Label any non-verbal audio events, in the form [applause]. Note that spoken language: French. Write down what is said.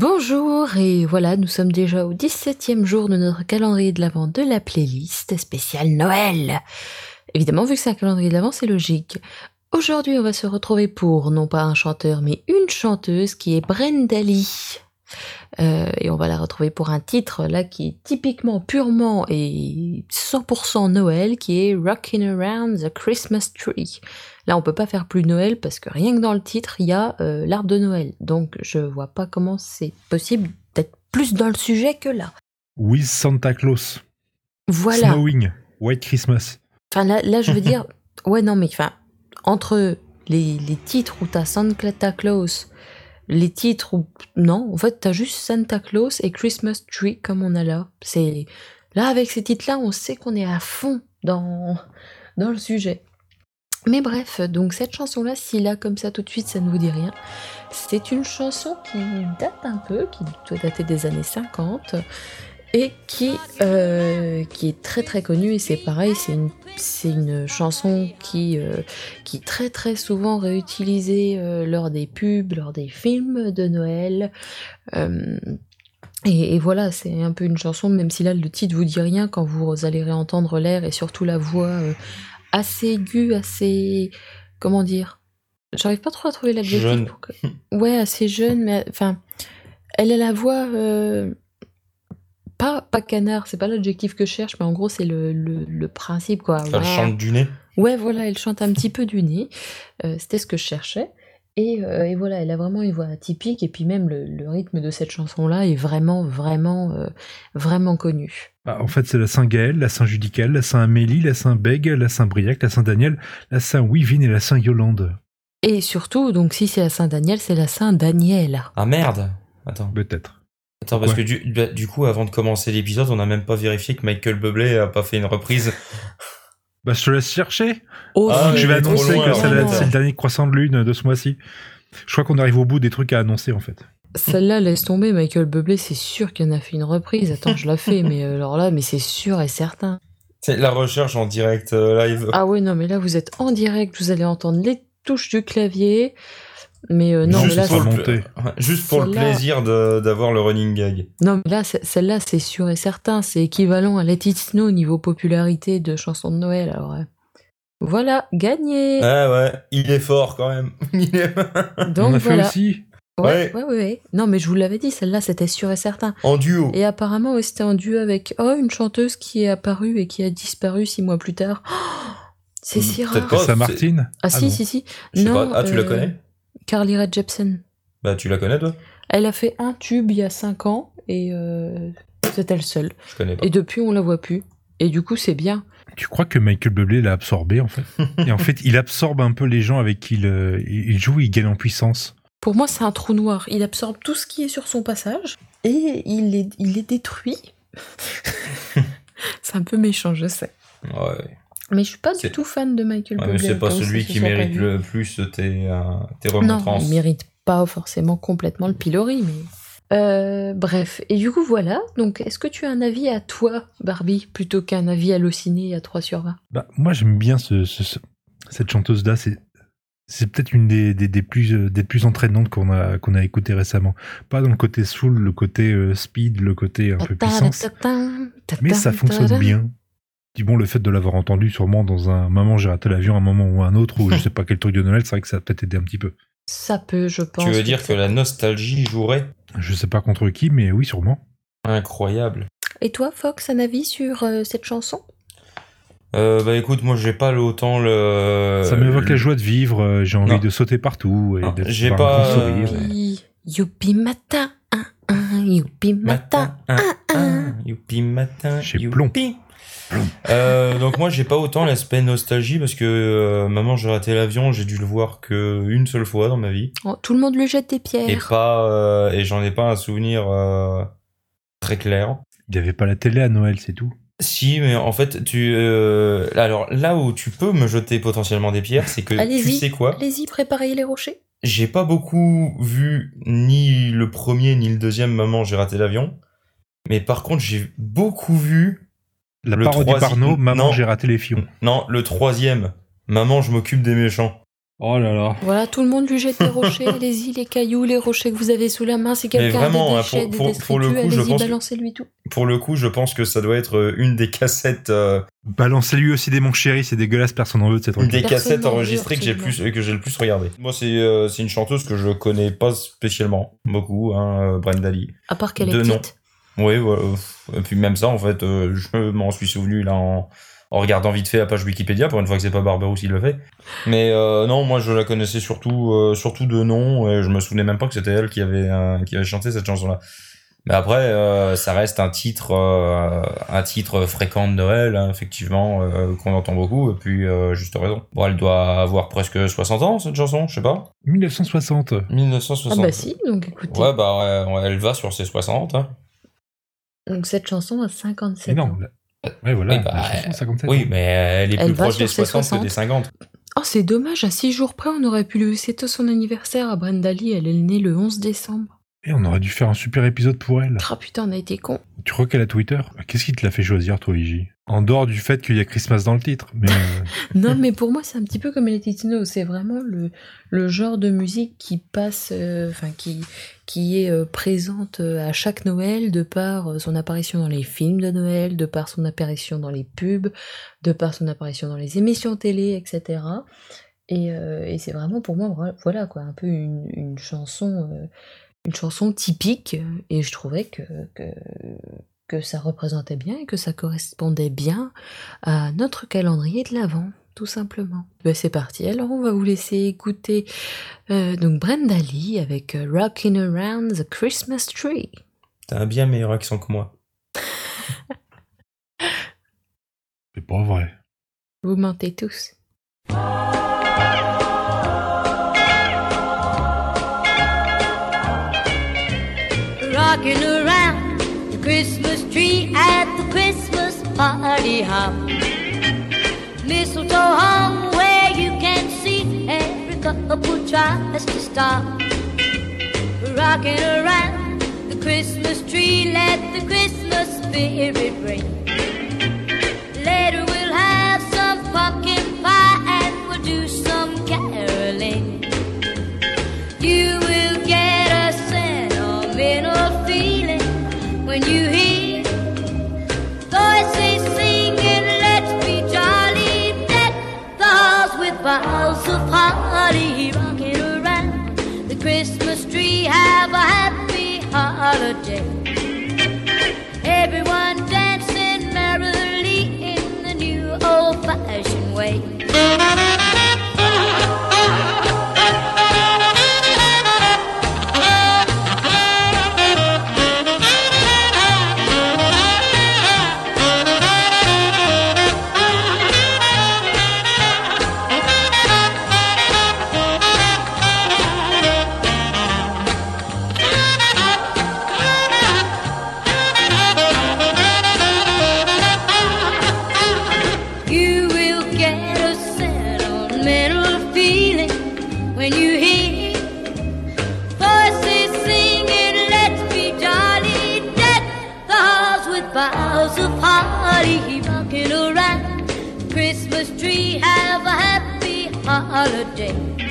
Bonjour et voilà, nous sommes déjà au 17e jour de notre calendrier de l'Avent de la playlist spéciale Noël. Évidemment, vu que c'est un calendrier de l'Avent, c'est logique. Aujourd'hui, on va se retrouver pour non pas un chanteur, mais une chanteuse qui est Brenda. Euh, et on va la retrouver pour un titre là qui est typiquement purement et 100% Noël, qui est Rockin' Around the Christmas Tree. Là, on peut pas faire plus Noël parce que rien que dans le titre, il y a euh, l'arbre de Noël. Donc, je vois pas comment c'est possible d'être plus dans le sujet que là. With Santa Claus. Voilà. Snowing. White Christmas. Enfin, là, là, je veux dire, [laughs] ouais, non, mais enfin, entre les, les titres où t'as Santa Claus, les titres. Non, en fait, t'as juste Santa Claus et Christmas Tree comme on a là. Là, avec ces titres-là, on sait qu'on est à fond dans, dans le sujet. Mais bref, donc cette chanson-là, si là, comme ça, tout de suite, ça ne vous dit rien, c'est une chanson qui date un peu, qui doit dater des années 50, et qui, euh, qui est très très connue, et c'est pareil, c'est une, c'est une chanson qui, euh, qui est très très souvent réutilisée euh, lors des pubs, lors des films de Noël. Et, et voilà, c'est un peu une chanson, même si là le titre vous dit rien, quand vous allez réentendre l'air et surtout la voix assez aiguë, assez. Comment dire J'arrive pas trop à trouver l'adjectif. Jeune. pour que- Ouais, assez jeune, mais enfin. Elle a la voix. Euh, pas, pas canard, c'est pas l'adjectif que je cherche, mais en gros, c'est le, le, le principe, quoi. Elle chante du nez. Ouais, voilà, elle chante un petit peu du nez. Euh, C'était ce que je cherchais. Et, euh, et voilà, elle a vraiment une voix atypique. Et puis même le, le rythme de cette chanson-là est vraiment, vraiment, euh, vraiment connu. Bah, en fait, c'est la Saint-Gaël, la Saint-Judical, la Saint-Amélie, la Saint-Bègue, la Saint-Briac, la Saint-Daniel, la Saint-Wivine et la Saint-Yolande. Et surtout, donc si c'est la Saint-Daniel, c'est la Saint-Daniel. Ah merde Attends. Peut-être. Attends, parce Ouais. que du, bah, du coup, avant de commencer l'épisode, on n'a même pas vérifié que Michael Bublé a pas fait une reprise. [laughs] Bah, je te laisse chercher. Oh, Ah, je vais annoncer loin, que c'est le dernier croissant de lune de ce mois-ci. Je crois qu'on arrive au bout des trucs à annoncer, en fait. Celle-là, laisse tomber, Michael Bublé, c'est sûr qu'il en a fait une reprise. Attends, je la fais, mais euh, alors là, mais c'est sûr et certain. C'est la recherche en direct euh, live. Ah ouais, non, mais là, vous êtes en direct, vous allez entendre les touches du clavier. Mais euh, non, mais juste, là, pour c'est- le, monter. ouais, juste pour le plaisir de- d'avoir le running gag. Non, mais là, c'est- celle-là, c'est sûr et certain. C'est équivalent à Let It Snow au niveau popularité de chansons de Noël. Alors, euh, voilà, gagné. Ah ouais, il est fort quand même. [laughs] Il est- [laughs] Donc On a fait voilà. aussi. Ouais, Ouais. ouais. Non, mais je vous l'avais dit, celle-là, c'était sûr et certain. en duo. Et apparemment, ouais, c'était en duo avec oh, une chanteuse qui est apparue et qui a disparu six mois plus tard. Oh, [gasps] c'est Hmm, si peut-être rare. pas. Oh, Saint-Martine. Ah, si, non. si, si. Sais Non, pas. Ah, tu la euh, connais? Carly Rae Jepsen. Bah, tu la connais toi? Elle a fait un tube il y a cinq ans et euh, c'était le seul. Je connais pas. Et depuis, on la voit plus. Et du coup, c'est bien. Tu crois que Michael Bublé l'a absorbé, en fait? [laughs] Et en fait, il absorbe un peu les gens avec qui il, euh, il joue, il gagne en puissance. Pour moi, c'est un trou noir. Il absorbe tout ce qui est sur son passage et il les, il les détruit. [laughs] c'est un peu méchant, je sais. Ouais. Mais je suis pas du tout fan de Michael Ouais, mais Bublé. c'est pas celui qui mérite le plus tes, euh, tes Non, remontrances. il mérite pas forcément complètement le pilori, mais. Euh, bref, et du coup voilà, donc est-ce que tu as un avis à toi, Barbie, plutôt qu'un avis halluciné à 3 sur 20 Bah, moi, j'aime bien ce, ce- ce- cette chanteuse-là. C'est, c'est peut-être une des, des, des plus, euh, des plus entraînantes qu'on a, qu'on a écoutées récemment. Pas dans le côté soul, le côté euh, speed, le côté un peu puissance. Mais ça fonctionne bien. Dis bon, le fait de l'avoir entendu sûrement dans un moment j'ai raté l'avion, un moment ou un autre, ou [laughs] je sais pas quel truc de Noël, c'est vrai que ça a peut-être aidé un petit peu. Ça peut, je pense. Tu veux dire que la nostalgie jouerait? Je sais pas contre qui, mais oui, sûrement. Incroyable. Et toi, Fox, un avis sur euh, cette chanson? Euh, bah écoute, moi j'ai pas le- autant le. ça m'évoque le- la joie de vivre, euh, j'ai envie Non. de sauter partout et Non, d'être j'ai un pas, grand sourire. Youpi, Youpi matin, youpi matin. Matin, un, un, youpi matin, Chez youpi. Euh, donc moi j'ai pas autant l'aspect nostalgie parce que euh, maman j'ai raté l'avion, j'ai dû le voir que une seule fois dans ma vie Oh, tout le monde lui jette des et pierres. pas euh, et j'en ai pas un souvenir euh, très clair. Il n'y avait pas la télé à Noël, c'est tout. Si, mais en fait, tu. euh, alors là où tu peux me jeter potentiellement des pierres, c'est que tu sais quoi? Allez-y, préparez les rochers. J'ai pas beaucoup vu ni le premier ni le deuxième Maman, j'ai raté l'avion. Mais par contre, j'ai beaucoup vu. La Le parodie troisi- Maman, j'ai raté les fions. Non, le troisième. Maman, je m'occupe des méchants. Oh là là. Voilà, tout le monde lui jette des rochers. [laughs] allez-y, les cailloux, les rochers que vous avez sous la main. Si quelqu'un a vraiment, des hein, déchets, pour- des pour- pour le coup, je pense que- balancez-lui tout. Pour le coup, je pense que ça doit être euh, une des cassettes, euh, Balancez-lui aussi des mon chéri, c'est dégueulasse, personne en veut de cette une des Personne cassettes n'en enregistrées que j'ai le plus, que j'ai le plus regardé. Moi, c'est euh, c'est une chanteuse que je connais pas spécialement beaucoup, hein, Brenda Lee. À part qu'elle est De nom. petite. Oui, voilà. Et puis même ça, en fait, euh, je m'en suis souvenu là en, en regardant vite fait la page Wikipédia, pour une fois que c'est pas Barberousse qui le fait. Mais euh, non, moi je la connaissais surtout, euh, surtout de nom, et je me souvenais même pas que c'était elle qui avait, euh, qui avait chanté cette chanson-là. Mais après, euh, ça reste un titre, euh, un titre fréquent de Noël, hein, effectivement, euh, qu'on entend beaucoup, et puis euh, juste raison. Bon, elle doit avoir presque 60 ans, cette chanson, je sais pas. 1960. 1960. Ah bah si, donc écoutez. Ouais, bah ouais, elle va sur ses 60. Hein. Donc cette chanson a 57 Mais non. ans. Ouais, voilà. Oui, bah, la chanson, 57 Oui, ans. mais elle est Elle plus proche des ses 60 que 60. des 50. Oh, c'est dommage, à 6 jours près, on aurait pu lui souhaiter son anniversaire à Brenda Lee. Elle est née le 11 décembre. Et on aurait dû faire un super épisode pour elle. Ah putain, on a été con. Tu crois qu'elle a Twitter? Qu'est-ce qui te l'a fait choisir, toi, Iji? En dehors du fait qu'il y a Christmas dans le titre. Euh, [laughs] Non, mais pour moi, c'est un petit peu comme It Snow. C'est vraiment le, le genre de musique qui passe, euh, enfin, qui, qui est euh, présente à chaque Noël, de par son apparition dans les films de Noël, de par son apparition dans les pubs, de par son apparition dans les émissions télé, etc. Et, et c'est vraiment pour moi, voilà, quoi, un peu une, une chanson. une chanson typique et je trouvais que, que ça représentait bien et que ça correspondait bien à notre calendrier de l'Avent, tout simplement. Ben, c'est parti, alors on va vous laisser écouter euh, donc Brenda Lee avec euh, Rockin' Around the Christmas Tree. T'as un bien meilleur accent que moi. [laughs] c'est pas vrai. Vous mentez tous. rocking around Christmas tree at the Christmas party hop. Mistletoe hung where you can see every couple tries to stop. Rocking around the Christmas tree, let the Christmas spirit ring. Holly, rocking around the Christmas tree, have a happy holiday. Of rocking around Christmas tree, have a happy holiday.